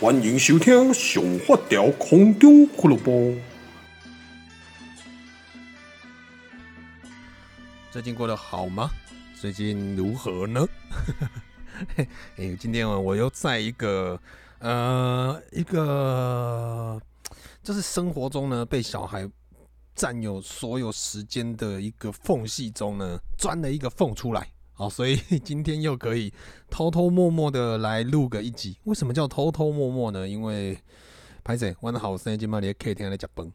欢迎收听《上发条空中俱乐部》。最近过得好吗？最近如何呢？哎、欸，今天我又在一个呃一个，就是生活中呢被小孩占有所有时间的一个缝隙中呢，钻了一个缝出来。好，所以 今天又可以偷偷摸摸的来录个一集。为什么叫偷偷摸摸呢？因为歹势，我的好生今晚你也可以听他讲崩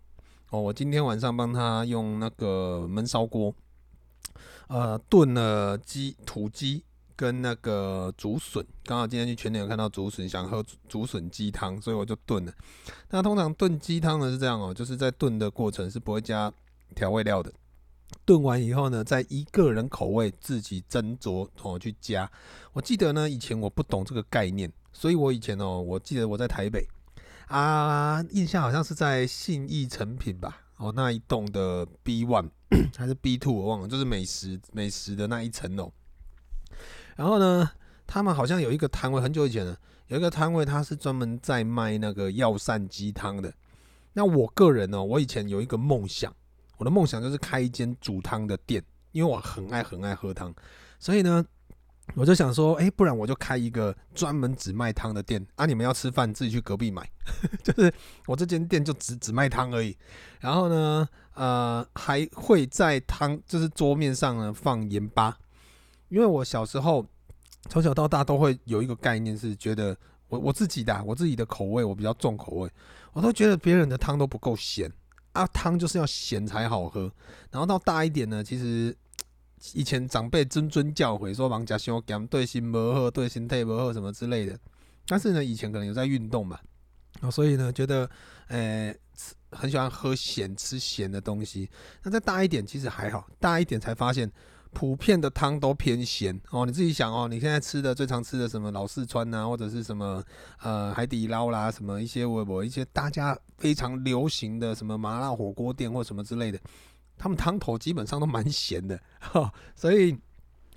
哦。我今天晚上帮他用那个焖烧锅，呃，炖了鸡土鸡跟那个竹笋。刚好今天去全联有看到竹笋，想喝竹笋鸡汤，所以我就炖了。那通常炖鸡汤呢是这样哦，就是在炖的过程是不会加调味料的。炖完以后呢，再依个人口味自己斟酌哦去加。我记得呢，以前我不懂这个概念，所以我以前哦，我记得我在台北啊，印象好像是在信义成品吧，哦那一栋的 B one 还是 B two 我忘了，就是美食美食的那一层楼。然后呢，他们好像有一个摊位，很久以前了，有一个摊位，他是专门在卖那个药膳鸡汤的。那我个人呢，我以前有一个梦想。我的梦想就是开一间煮汤的店，因为我很爱很爱喝汤，所以呢，我就想说，哎，不然我就开一个专门只卖汤的店啊！你们要吃饭自己去隔壁买，就是我这间店就只只卖汤而已。然后呢，呃，还会在汤就是桌面上呢放盐巴，因为我小时候从小到大都会有一个概念，是觉得我我自己的我自己的口味我比较重口味，我都觉得别人的汤都不够咸。啊，汤就是要咸才好喝。然后到大一点呢，其实以前长辈谆谆教诲说，忙加修减对心不好，对身体不好什么之类的。但是呢，以前可能有在运动嘛，啊所以呢，觉得诶、很喜欢喝咸，吃咸的东西。那再大一点，其实还好，大一点才发现。普遍的汤都偏咸哦，你自己想哦，你现在吃的最常吃的什么老四川呐、啊，或者是什么呃海底捞啦，什么一些微博一些大家非常流行的什么麻辣火锅店或什么之类的，他们汤头基本上都蛮咸的哈，所以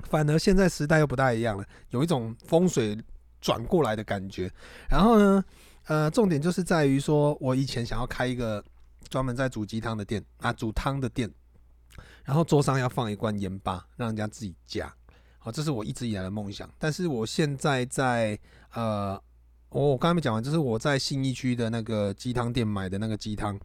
反而现在时代又不大一样了，有一种风水转过来的感觉。然后呢，呃，重点就是在于说我以前想要开一个专门在煮鸡汤的店啊，煮汤的店。然后桌上要放一罐盐巴，让人家自己加。好，这是我一直以来的梦想。但是我现在在呃，我我刚才没讲完，就是我在信义区的那个鸡汤店买的那个鸡汤，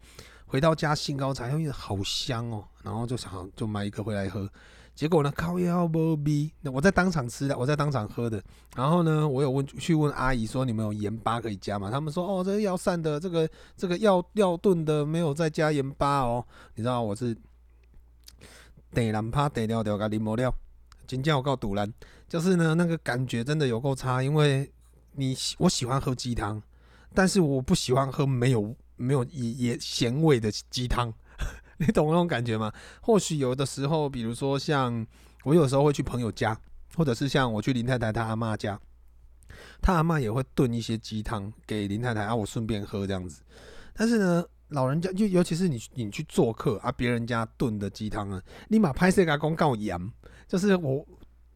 回到家兴高采烈，好香哦。然后就想就买一个回来喝，结果呢，靠腰没味。那我在当场吃的，我在当场喝的。然后呢，我有问去问阿姨说，你们有盐巴可以加吗？他们说哦，这个药膳的，这个这个药药炖的没有再加盐巴哦。你知道我是。得难怕得了掉个柠檬料，真叫我够赌烂，就是呢，那个感觉真的有够差。因为你我喜欢喝鸡汤，但是我不喜欢喝没有没有也也咸味的鸡汤，你懂那种感觉吗？或许有的时候，比如说像我有时候会去朋友家，或者是像我去林太太她阿妈家，她阿妈也会炖一些鸡汤给林太太，啊，我顺便喝这样子。但是呢。老人家就尤其是你，你去做客啊，别人家炖的鸡汤啊，立马拍摄个公告盐，就是我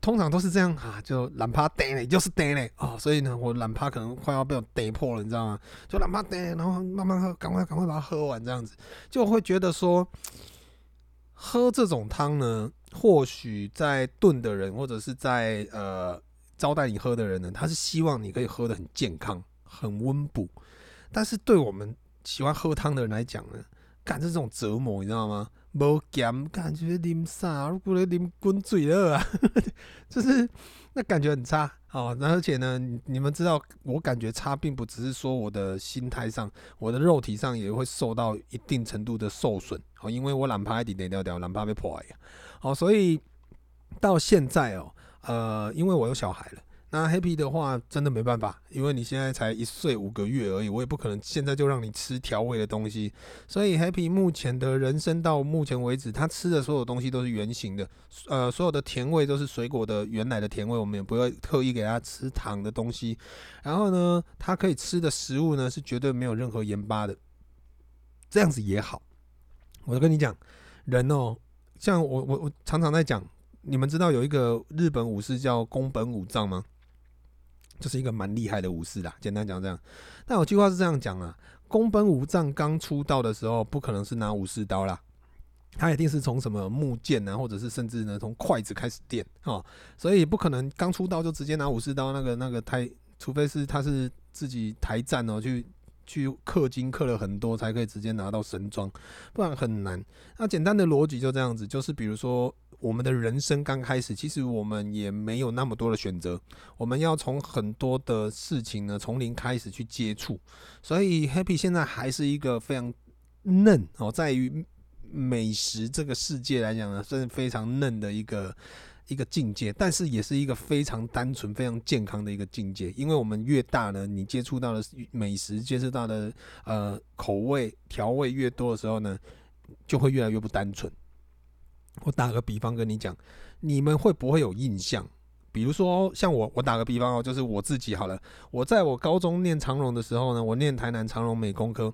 通常都是这样啊，就懒趴呆嘞，就是呆嘞啊，所以呢，我懒趴可能快要被我逮破了，你知道吗？就懒趴呆，然后慢慢喝，赶快赶快把它喝完，这样子就会觉得说，喝这种汤呢，或许在炖的人或者是在呃招待你喝的人呢，他是希望你可以喝得很健康、很温补，但是对我们。喜欢喝汤的人来讲呢，感觉这种折磨，你知道吗？无咸，感觉啉啥？如果啉滚水了啊，就是那感觉很差。哦，而且呢，你们知道，我感觉差，并不只是说我的心态上，我的肉体上也会受到一定程度的受损。哦，因为我懒趴一点点掉掉，懒趴被破坏呀。哦，所以到现在哦，呃，因为我有小孩了。那 Happy 的话，真的没办法，因为你现在才一岁五个月而已，我也不可能现在就让你吃调味的东西。所以 Happy 目前的人生到目前为止，他吃的所有东西都是原形的，呃，所有的甜味都是水果的原来的甜味，我们也不会特意给他吃糖的东西。然后呢，他可以吃的食物呢，是绝对没有任何盐巴的，这样子也好。我就跟你讲，人哦，像我我我常常在讲，你们知道有一个日本武士叫宫本武藏吗？就是一个蛮厉害的武士啦。简单讲这样，但有句话是这样讲啊：宫本武藏刚出道的时候，不可能是拿武士刀啦，他一定是从什么木剑啊，或者是甚至呢从筷子开始练哦，所以不可能刚出道就直接拿武士刀。那个那个太，除非是他是自己台战哦去。去氪金氪了很多才可以直接拿到神装，不然很难。那简单的逻辑就这样子，就是比如说我们的人生刚开始，其实我们也没有那么多的选择，我们要从很多的事情呢从零开始去接触。所以 Happy 现在还是一个非常嫩哦，在于美食这个世界来讲呢，是非常嫩的一个。一个境界，但是也是一个非常单纯、非常健康的一个境界。因为我们越大呢，你接触到的美食、接触到的呃口味、调味越多的时候呢，就会越来越不单纯。我打个比方跟你讲，你们会不会有印象？比如说像我，我打个比方哦，就是我自己好了。我在我高中念长荣的时候呢，我念台南长荣美工科。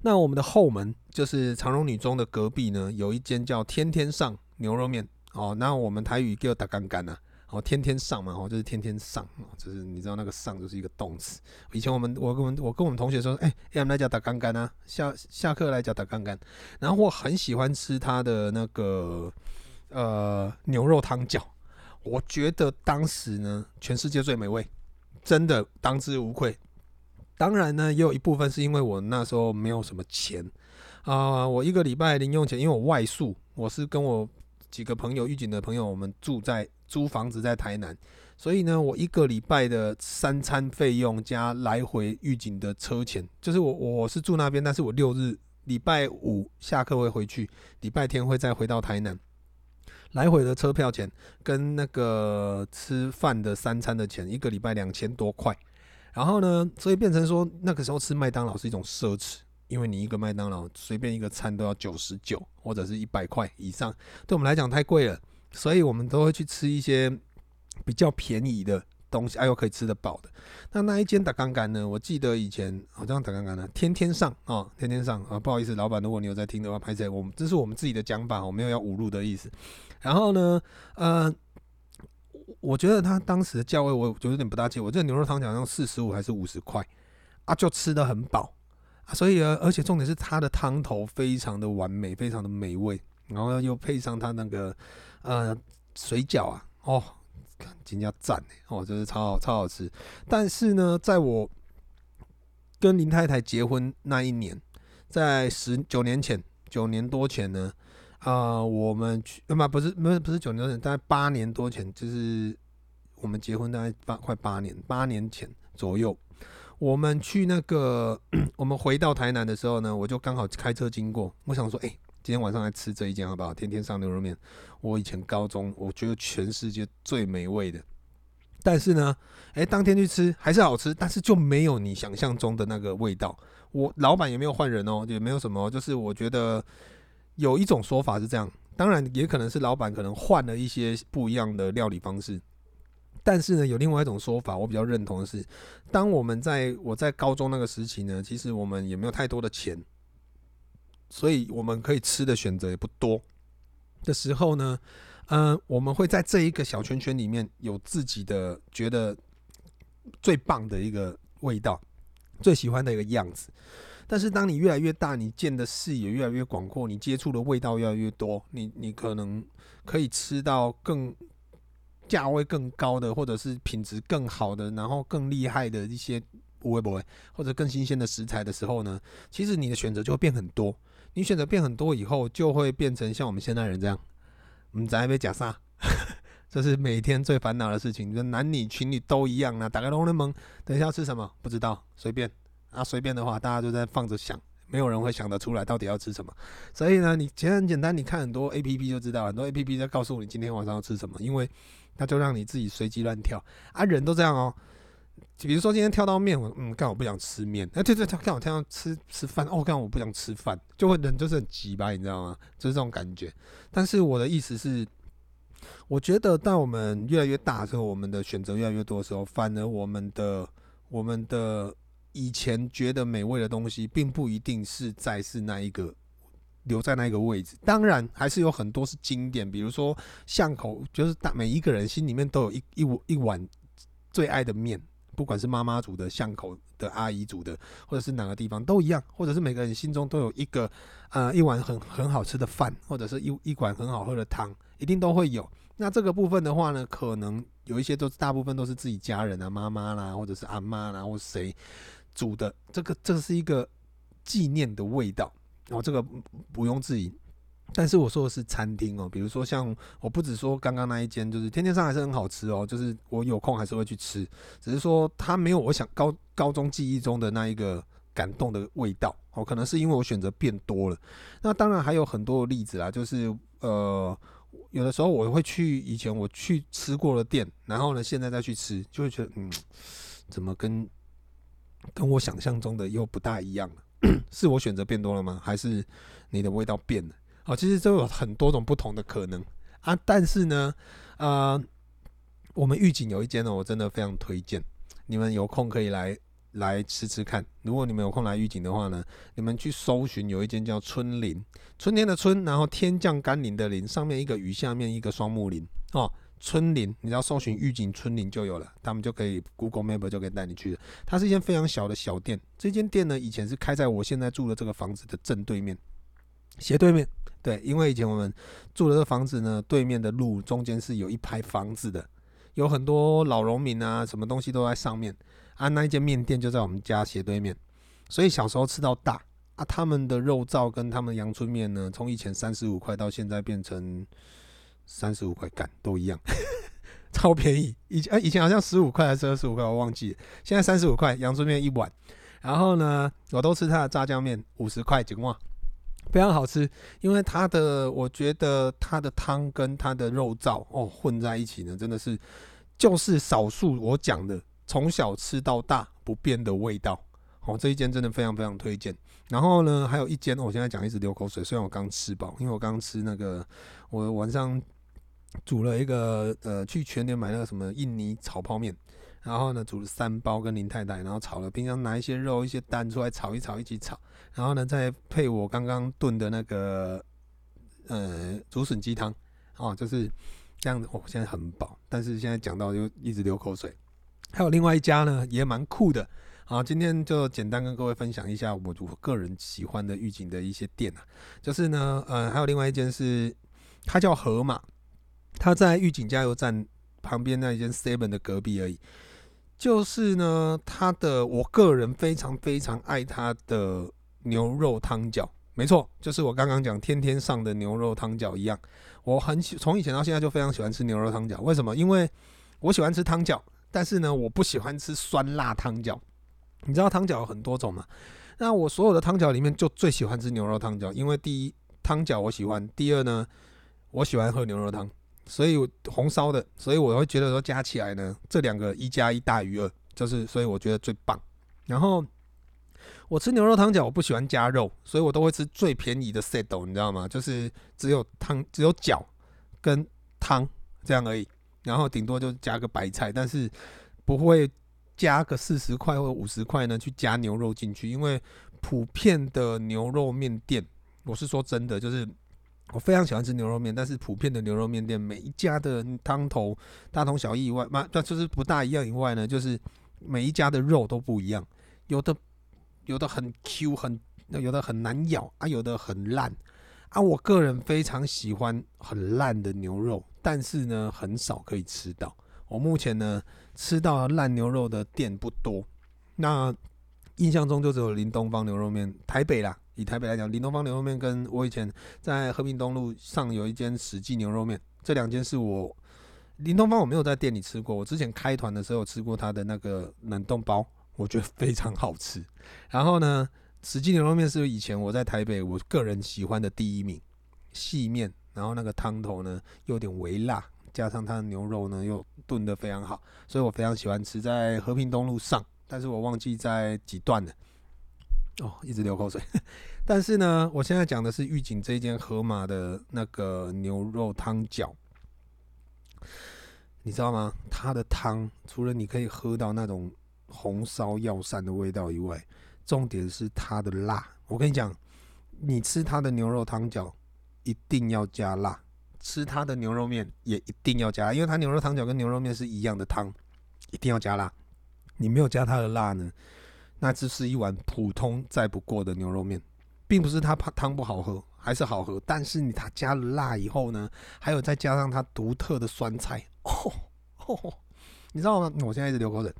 那我们的后门就是长荣女中的隔壁呢，有一间叫天天上牛肉面。哦，那我们台语叫打干干啊，哦，天天上嘛，哦，就是天天上，哦，就是你知道那个上就是一个动词。以前我们我跟我们我跟我们同学说，哎、欸，要来讲打干干啊，下下课来讲打干干。然后我很喜欢吃他的那个呃牛肉汤饺，我觉得当时呢，全世界最美味，真的当之无愧。当然呢，也有一部分是因为我那时候没有什么钱啊、我一个礼拜零用钱，因为我外宿，我是跟我。几个朋友，预警的朋友，我们住在租房子在台南，所以呢，我一个礼拜的三餐费用加来回预警的车钱，就是我我是住那边，但是我六日礼拜五下课会回去，礼拜天会再回到台南，来回的车票钱跟那个吃饭的三餐的钱，一个礼拜两千多块，然后呢，所以变成说那个时候吃麦当劳是一种奢侈。因为你一个麦当劳随便一个餐都要九十九或者是一百块以上，对我们来讲太贵了，所以我们都会去吃一些比较便宜的东西，哎呦可以吃得饱的。那那一间打干干呢？我记得以前好像打干干呢，天天上啊、天天上啊，不好意思，老板，如果你有在听的话，拍谢我们这是我们自己的讲法，我没有要侮辱的意思。然后呢，呃，我觉得他当时的价位我就有点不大记，我这牛肉汤好像四十五还是五十块啊，就吃得很饱。所以，而且重点是它的汤头非常的完美，非常的美味，然后又配上它那个呃水饺啊，哦，真叫赞哦，就是超好超好吃。但是呢，在我跟林太太结婚那一年，在十九年前，九年多前呢，啊、我们去，呃，不是，不是，不是九年多前，大概八年多前，就是我们结婚大概八快八年，八年前左右。我们去那个，我们回到台南的时候呢，我就刚好开车经过，我想说，哎、今天晚上来吃这一间好不好？天天上牛肉面，我以前高中我觉得全世界最美味的，但是呢，哎、当天去吃还是好吃，但是就没有你想象中的那个味道。我老板也没有换人哦，也没有什么，就是我觉得有一种说法是这样，当然也可能是老板可能换了一些不一样的料理方式。但是呢，有另外一种说法，我比较认同的是，当我们在我在高中那个时期呢，其实我们也没有太多的钱，所以我们可以吃的选择也不多的时候呢，嗯、我们会在这一个小圈圈里面有自己的觉得最棒的一个味道，最喜欢的一个样子。但是当你越来越大，你见的视野越来越广阔，你接触的味道越来越多，你你可能可以吃到更。价位更高的，或者是品质更好的，然后更厉害的一些不会不会，或者更新鲜的食材的时候呢，其实你的选择就会变很多。你选择变很多以后，就会变成像我们现代人这样，我们在那边假啥？这是每天最烦恼的事情。就男女情侣都一样啊，打开龙人门，等一下要吃什么？不知道，随便啊，随便的话，大家就在放着想。没有人会想得出来到底要吃什么，所以呢，你其实很简单，你看很多 A P P 就知道，很多 A P P 在告诉你今天晚上要吃什么，因为他就让你自己随机乱跳啊，人都这样哦。比如说今天跳到面，我嗯，刚好不想吃面，哎，对对，刚好跳到吃吃饭，哦，刚好我不想吃饭，就会人就是很急吧，你知道吗？就是这种感觉。但是我的意思是，我觉得当我们越来越大之后，我们的选择越来越多的时候，反而我们的我们的。以前觉得美味的东西，并不一定是在是那一个留在那一个位置。当然，还是有很多是经典，比如说巷口，就是大每一个人心里面都有一一一碗最爱的面，不管是妈妈煮的、巷口的阿姨煮的，或者是哪个地方都一样，或者是每个人心中都有一个呃一碗很很好吃的饭，或者是一一碗很好喝的汤，一定都会有。那这个部分的话呢，可能有一些都大部分都是自己家人啊，妈妈啦，或者是阿妈啦，或谁煮的，这个这是一个纪念的味道哦，这个不用质疑。但是我说的是餐厅哦，比如说像我不只说刚刚那一间，就是天天上还是很好吃哦，就是我有空还是会去吃，只是说它没有我想高高中记忆中的那一个感动的味道哦，可能是因为我选择变多了。那当然还有很多例子啦，就是呃。有的时候我会去以前我去吃过的店，然后呢，现在再去吃，就会觉得嗯，怎么跟跟我想象中的又不大一样了？是我选择变多了吗？还是你的味道变了？哦，其实都有很多种不同的可能啊。但是呢，呃，我们预警有一间呢，我真的非常推荐，你们有空可以来。来吃吃看，如果你们有空来预警的话呢，你们去搜寻有一间叫春林，春天的春，然后天降甘霖的霖，上面一个雨，下面一个双木林哦。春林，你只要搜寻预警春林就有了，他们就可以 Google Map 就可以带你去了。它是一间非常小的小店，这间店呢以前是开在我现在住的这个房子的正对面，斜对面。对，因为以前我们住的这房子呢，对面的路中间是有一排房子的，有很多老农民啊，什么东西都在上面。啊，那一间面店就在我们家斜对面，所以小时候吃到大啊。他们的肉燥跟他们阳春面呢，从以前三十五块到现在变成三十五块，干都一样，超便宜。以前、以前好像十五块还是二十五块，我忘记了。现在三十五块阳春面一碗，然后呢，我都吃他的炸酱面，五十块几万，非常好吃。因为他的，我觉得他的汤跟他的肉燥哦混在一起呢，真的是就是少数我讲的。从小吃到大不变的味道，哦，这一间真的非常非常推荐。然后呢，还有一间，我现在讲一直流口水，虽然我刚吃饱，因为我刚吃那个，我晚上煮了一个，呃，去全联买那个什么印尼炒泡面，然后呢煮了三包跟林太太，然后炒了，平常拿一些肉一些蛋出来炒一炒一起炒，然后呢再配我刚刚炖的那个，呃，竹笋鸡汤，哦，就是这样子。我现在很饱，但是现在讲到就一直流口水。还有另外一家呢，也蛮酷的。好，今天就简单跟各位分享一下我我个人喜欢的玉井的一些店啊。就是呢，呃，还有另外一间是，它叫河马，他在玉井加油站旁边那一间 Seven 的隔壁而已。就是呢，他的我个人非常非常爱他的牛肉汤饺，没错，就是我刚刚讲天天上的牛肉汤饺一样。我很喜从以前到现在就非常喜欢吃牛肉汤饺，为什么？因为我喜欢吃汤饺。但是呢，我不喜欢吃酸辣汤饺。你知道汤饺有很多种吗？那我所有的汤饺里面就最喜欢吃牛肉汤饺，因为第一汤饺我喜欢，第二呢，我喜欢喝牛肉汤，所以红烧的，所以我会觉得说加起来呢，这两个一加一大于二，就是所以我觉得最棒。然后我吃牛肉汤饺，我不喜欢加肉，所以我都会吃最便宜的 set，你知道吗？就是只有汤，只有饺跟汤这样而已。然后顶多就加个白菜，但是不会加个四十块或五十块呢去加牛肉进去，因为普遍的牛肉面店，我是说真的，就是我非常喜欢吃牛肉面，但是普遍的牛肉面店每一家的汤头大同小异以外，嘛，那就是不大一样以外呢，就是每一家的肉都不一样，有的有的很 Q 很，有的很难咬啊，有的很烂。啊，我个人非常喜欢很烂的牛肉，但是呢，很少可以吃到。我目前呢，吃到烂牛肉的店不多。那印象中就只有林东方牛肉面，台北啦。以台北来讲，林东方牛肉面跟我以前在和平东路上有一间史记牛肉面，这两间是我林东方我没有在店里吃过。我之前开团的时候吃过他的那个冷冻包，我觉得非常好吃。然后呢，史记牛肉面是以前我在台北我个人喜欢的第一名，细面，然后那个汤头呢有点微辣，加上它的牛肉呢又炖得非常好，所以我非常喜欢吃。在和平东路上，但是我忘记在几段了。哦，一直流口水。但是呢，我现在讲的是玉井这一间河马的那个牛肉汤饺，你知道吗？它的汤除了你可以喝到那种红烧药膳的味道以外，重点是它的辣，我跟你讲，你吃它的牛肉汤饺一定要加辣，吃它的牛肉面也一定要加，因为它牛肉汤饺跟牛肉面是一样的汤，一定要加辣。你没有加它的辣呢，那只是一碗普通再不过的牛肉面，并不是它怕汤不好喝，还是好喝。但是你它加了辣以后呢，还有再加上它独特的酸菜，哦哦，你知道吗？我现在一直流口水。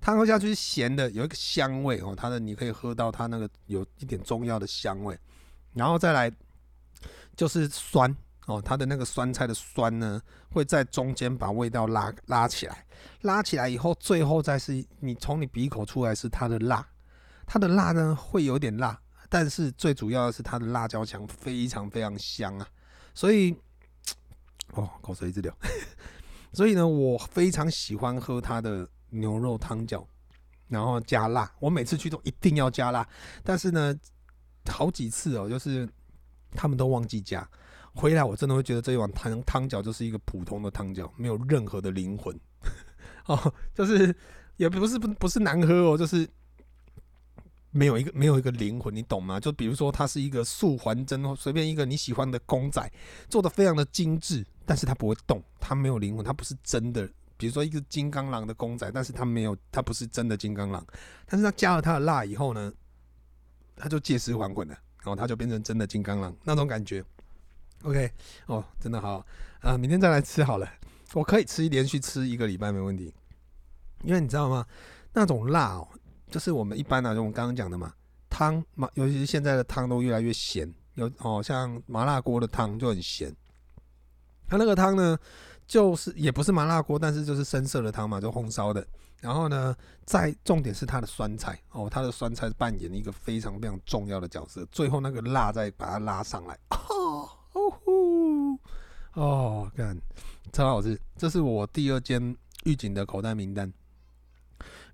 汤喝下去是咸的，有一个香味哦，它的你可以喝到它那个有一点中药的香味，然后再来就是酸哦，它的那个酸菜的酸呢，会在中间把味道拉拉起来，拉起来以后，最后再是你从你鼻口出来是它的辣，它的辣呢会有点辣，但是最主要的是它的辣椒酱非常非常香啊，所以哦口水一直流，所以呢我非常喜欢喝它的。牛肉汤饺，然后加辣。我每次去都一定要加辣，但是呢，好几次哦，就是他们都忘记加。回来我真的会觉得这一碗汤汤饺就是一个普通的汤饺，没有任何的灵魂。哦，就是也不是不不是难喝哦，就是没有一个没有一个灵魂，你懂吗？就比如说它是一个素还真，随便一个你喜欢的公仔，做的非常的精致，但是它不会动，它没有灵魂，它不是真的。比如说一个金刚狼的公仔，但是它没有，它不是真的金刚狼，但是它加了它的辣以后呢，它就借尸还魂了，然后它就变成真的金刚狼那种感觉。OK，哦，真的好啊，明天再来吃好了，我可以吃连续吃一个礼拜没问题，因为你知道吗？那种辣哦，就是我们一般来说，我们刚刚讲的嘛，汤嘛，尤其是现在的汤都越来越咸，有哦，像麻辣锅的汤就很咸，它那个汤呢？就是也不是麻辣锅，但是就是深色的汤嘛，就红烧的。然后呢，再重点是它的酸菜哦，它的酸菜扮演一个非常非常重要的角色。最后那个辣再把它拉上来，哦 哦，干，超好吃！这是我第二间玉井的口袋名单。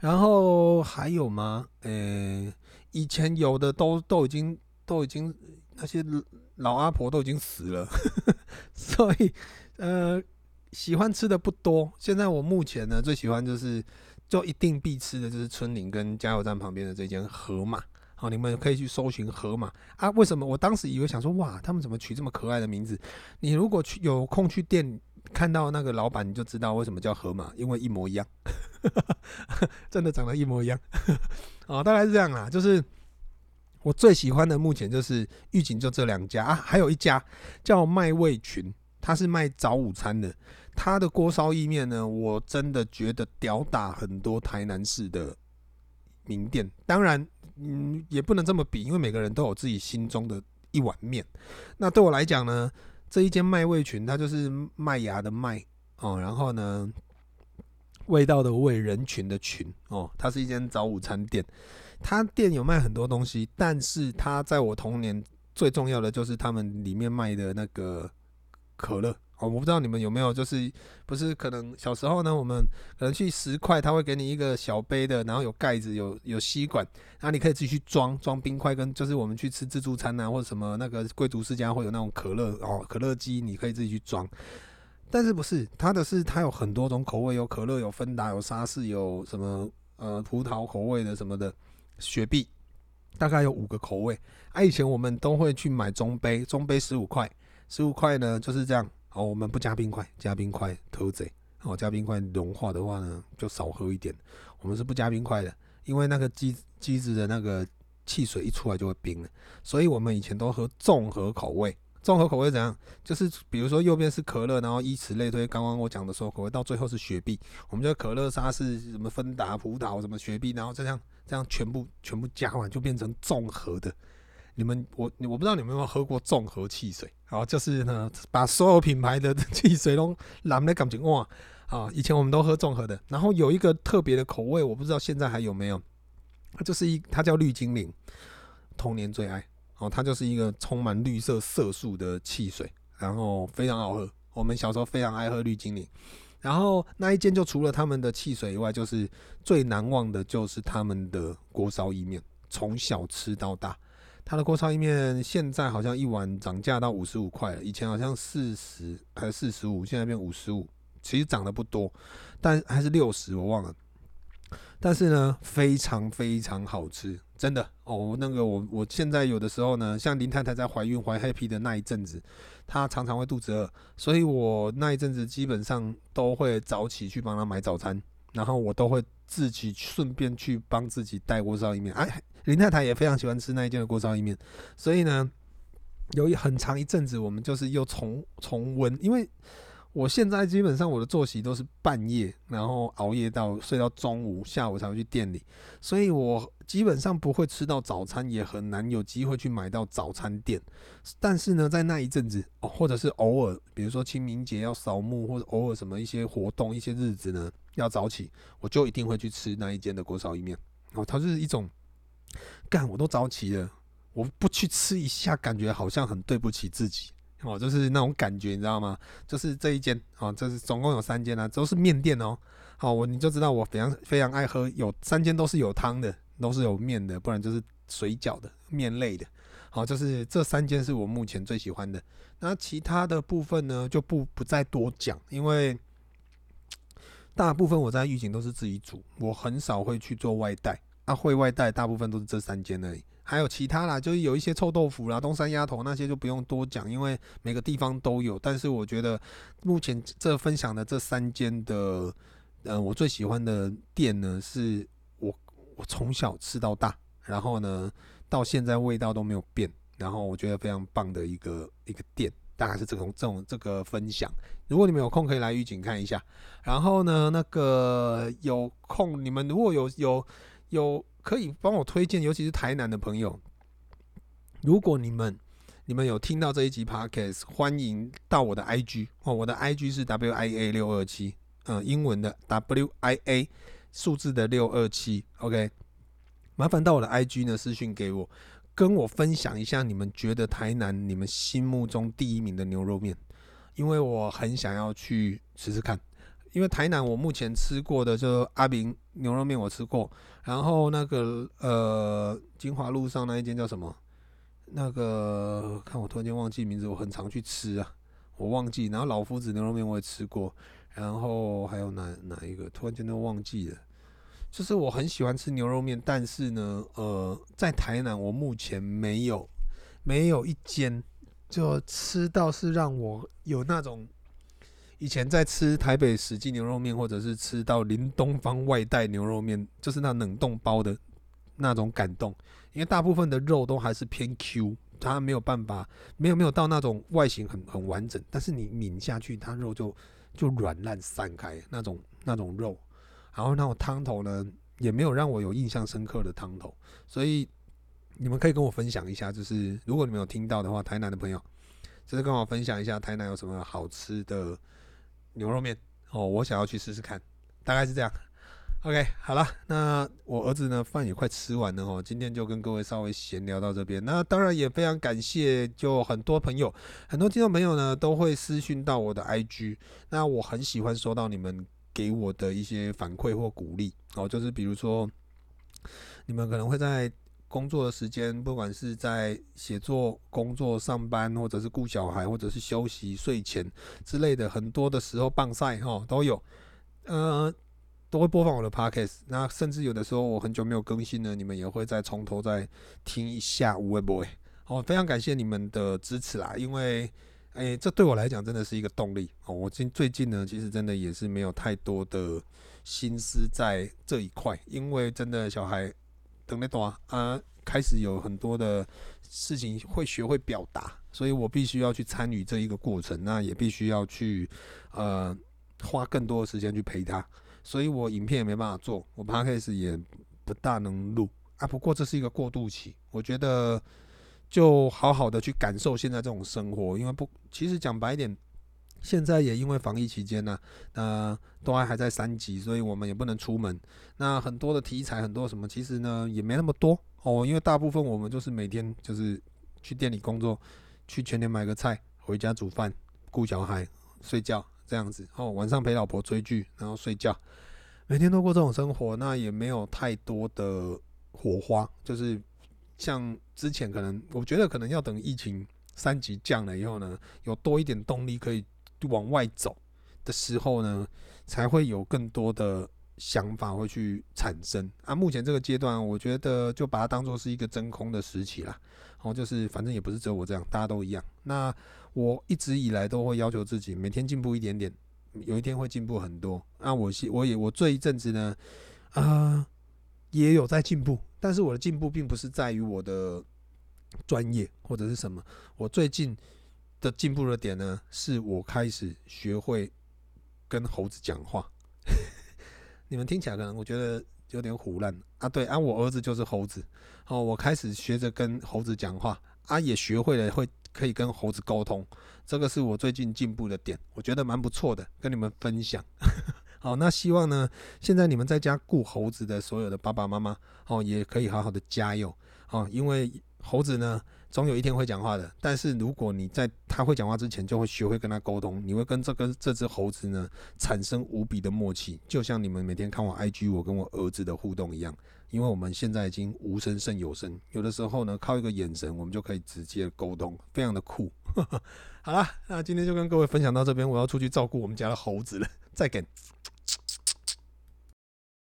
然后还有吗？呃、以前有的都都已经都已经那些老阿婆都已经死了，所以呃。喜欢吃的不多，现在我目前呢最喜欢就是，就一定必吃的就是春林跟加油站旁边的这间河马，好，你们可以去搜寻河马啊。为什么？我当时以为想说，哇，他们怎么取这么可爱的名字？你如果去有空去店看到那个老板，你就知道为什么叫河马，因为一模一样，真的长得一模一样。啊，大概是这样啦。就是我最喜欢的目前就是御景就这两家啊，还有一家叫麦味群，他是卖早午餐的。他的锅烧意面呢，我真的觉得吊打很多台南市的名店。当然，嗯，也不能这么比，因为每个人都有自己心中的一碗面。那对我来讲呢，这一间麦味群，它就是麦芽的麦哦，然后呢，味道的味，人群的群哦，它是一间早午餐店。它店有卖很多东西，但是它在我童年最重要的就是他们里面卖的那个可乐。哦，我不知道你们有没有，就是不是可能小时候呢，我们可能去十块，他会给你一个小杯的，然后有盖子，有有吸管，然后你可以自己去装装冰块，跟就是我们去吃自助餐啊，或者什么那个贵族世家会有那种可乐哦，可乐机你可以自己去装。但是不是它的是它有很多种口味，有可乐，有芬达，有沙士，有什么呃葡萄口味的什么的雪碧，大概有五个口味。啊，以前我们都会去买中杯，中杯十五块，十五块呢就是这样。哦，我们不加冰块，加冰块偷贼。哦，加冰块融化的话呢，就少喝一点。我们是不加冰块的，因为那个机机子的那个汽水一出来就会冰了。所以我们以前都喝综合口味。综合口味怎样？就是比如说右边是可乐，然后以此类推。刚刚我讲的所有口味，到最后是雪碧。我们就可乐、沙士、什么芬达、葡萄、什么雪碧，然后这样这样全部全部加完，就变成综合的。你们我我不知道你们有没有喝过综合汽水，啊，就是呢，把所有品牌的汽水都揽的感觉哇啊！以前我们都喝综合的，然后有一个特别的口味，我不知道现在还有没有，它就是一它叫绿精灵，童年最爱哦，它就是一个充满绿色色素的汽水，然后非常好喝。我们小时候非常爱喝绿精灵，然后那一间就除了他们的汽水以外，就是最难忘的就是他们的锅烧意面，从小吃到大。它的锅烧意面现在好像一碗涨价到五十五块了，以前好像四十还是四十五，现在变五十五，其实涨得不多，但还是六十我忘了。但是呢，非常非常好吃，真的哦。那个我我现在有的时候呢，像林太太在怀孕怀 happy 的那一阵子，她常常会肚子饿，所以我那一阵子基本上都会早起去帮她买早餐。然后我都会自己顺便去帮自己带锅烧意面。哎，林太太也非常喜欢吃那一间的锅烧意面，所以呢，有一很长一阵子，我们就是又重重温，因为。我现在基本上我的作息都是半夜，然后熬夜到睡到中午，下午才会去店里，所以我基本上不会吃到早餐，也很难有机会去买到早餐店。但是呢，在那一阵子，或者是偶尔，比如说清明节要扫墓，或者偶尔什么一些活动、一些日子呢，要早起，我就一定会去吃那一间的锅烧意面。哦，它是一种，干我都早起了，我不去吃一下，感觉好像很对不起自己。哦，就是那种感觉，你知道吗？就是这一间，哦，这是总共有三间啊，都是面店哦。好，我你就知道我非常非常爱喝，有三间都是有汤的，都是有面的，不然就是水饺的面类的。好，就是这三间是我目前最喜欢的。那其他的部分呢，就不不再多讲，因为大部分我在玉井都是自己煮，我很少会去做外带。啊，会外带大部分都是这三间而已。还有其他啦，就是有一些臭豆腐啦、东山鸭头那些就不用多讲，因为每个地方都有。但是我觉得目前这分享的这三间的，呃，我最喜欢的店呢，是我我从小吃到大，然后呢到现在味道都没有变，然后我觉得非常棒的一个一个店，大概是这种这种这个分享。如果你们有空可以来预警看一下，然后呢那个有空你们如果有有有。可以帮我推荐，尤其是台南的朋友。如果你们你们有听到这一集 Podcast，欢迎到我的 IG 哦，我的 IG 是 WIA 六二七，嗯，英文的 WIA 数字的六二七，OK。麻烦到我的 IG 呢私讯给我，跟我分享一下你们觉得台南你们心目中第一名的牛肉面，因为我很想要去试试看。因为台南我目前吃过的就阿明牛肉面我吃过，然后那个呃金华路上那一间叫什么？那个看我突然间忘记名字，我很常去吃啊，我忘记。然后老夫子牛肉面我也吃过，然后还有哪哪一个突然间都忘记了。就是我很喜欢吃牛肉面，但是呢，呃，在台南我目前没有没有一间就吃到是让我有那种。以前在吃台北史记牛肉面，或者是吃到林东方外带牛肉面，就是那冷冻包的那种感动。因为大部分的肉都还是偏 Q，它没有办法，没有没有到那种外形很很完整，但是你抿下去，它肉就就软烂散开那种那种肉。然后那种汤头呢，也没有让我有印象深刻的汤头。所以你们可以跟我分享一下，就是如果你们有听到的话，台南的朋友，就是跟我分享一下台南有什么好吃的。牛肉面哦，我想要去试试看，大概是这样。OK，好了，那我儿子呢，饭也快吃完了哦，今天就跟各位稍微闲聊到这边。那当然也非常感谢，就很多朋友、很多听众朋友呢，都会私讯到我的 IG。那我很喜欢收到你们给我的一些反馈或鼓励哦，就是比如说，你们可能会在。工作的时间，不管是在写作、工作、上班，或者是顾小孩，或者是休息、睡前之类的，很多的时候棒赛哈都有，呃，都会播放我的 podcast。那甚至有的时候我很久没有更新了，你们也会再从头再听一下有的没的。哦，非常感谢你们的支持啦，因为诶、欸，这对我来讲真的是一个动力哦。我今最近呢，其实真的也是没有太多的心思在这一块，因为真的小孩。等那段啊，开始有很多的事情会学会表达，所以我必须要去参与这一个过程，那也必须要去呃花更多的时间去陪他，所以我影片也没办法做，我 p o d c a s 也不大能录啊。不过这是一个过渡期，我觉得就好好的去感受现在这种生活，因为不，其实讲白一点。现在也因为防疫期间呢，呃，都还还在三级，所以我们也不能出门。那很多的题材，很多什么，其实呢也没那么多哦，因为大部分我们就是每天就是去店里工作，去全年买个菜，回家煮饭，顾小孩，睡觉这样子哦。晚上陪老婆追剧，然后睡觉，每天都过这种生活，那也没有太多的火花。就是像之前可能，我觉得可能要等疫情三级降了以后呢，有多一点动力可以。往外走的时候呢，才会有更多的想法会去产生啊。目前这个阶段，我觉得就把它当做是一个真空的时期啦。然后就是，反正也不是只有我这样，大家都一样。那我一直以来都会要求自己每天进步一点点，有一天会进步很多。那我我也我这一阵子呢，啊、也有在进步，但是我的进步并不是在于我的专业或者是什么。我最近的进步的点呢，是我开始学会跟猴子讲话。你们听起来可能我觉得有点唬烂啊，对啊，我儿子就是猴子哦，我开始学着跟猴子讲话啊，也学会了会可以跟猴子沟通，这个是我最近进步的点，我觉得蛮不错的，跟你们分享。好，那希望呢，现在你们在家顾猴子的所有的爸爸妈妈哦，也可以好好的加油哦，因为猴子呢。总有一天会讲话的，但是如果你在他会讲话之前就会学会跟他沟通，你会跟这跟这只猴子呢产生无比的默契，就像你们每天看我 IG 我跟我儿子的互动一样，因为我们现在已经无声胜有声，有的时候呢靠一个眼神我们就可以直接沟通，非常的酷。好啦，那今天就跟各位分享到这边，我要出去照顾我们家的猴子了，再见。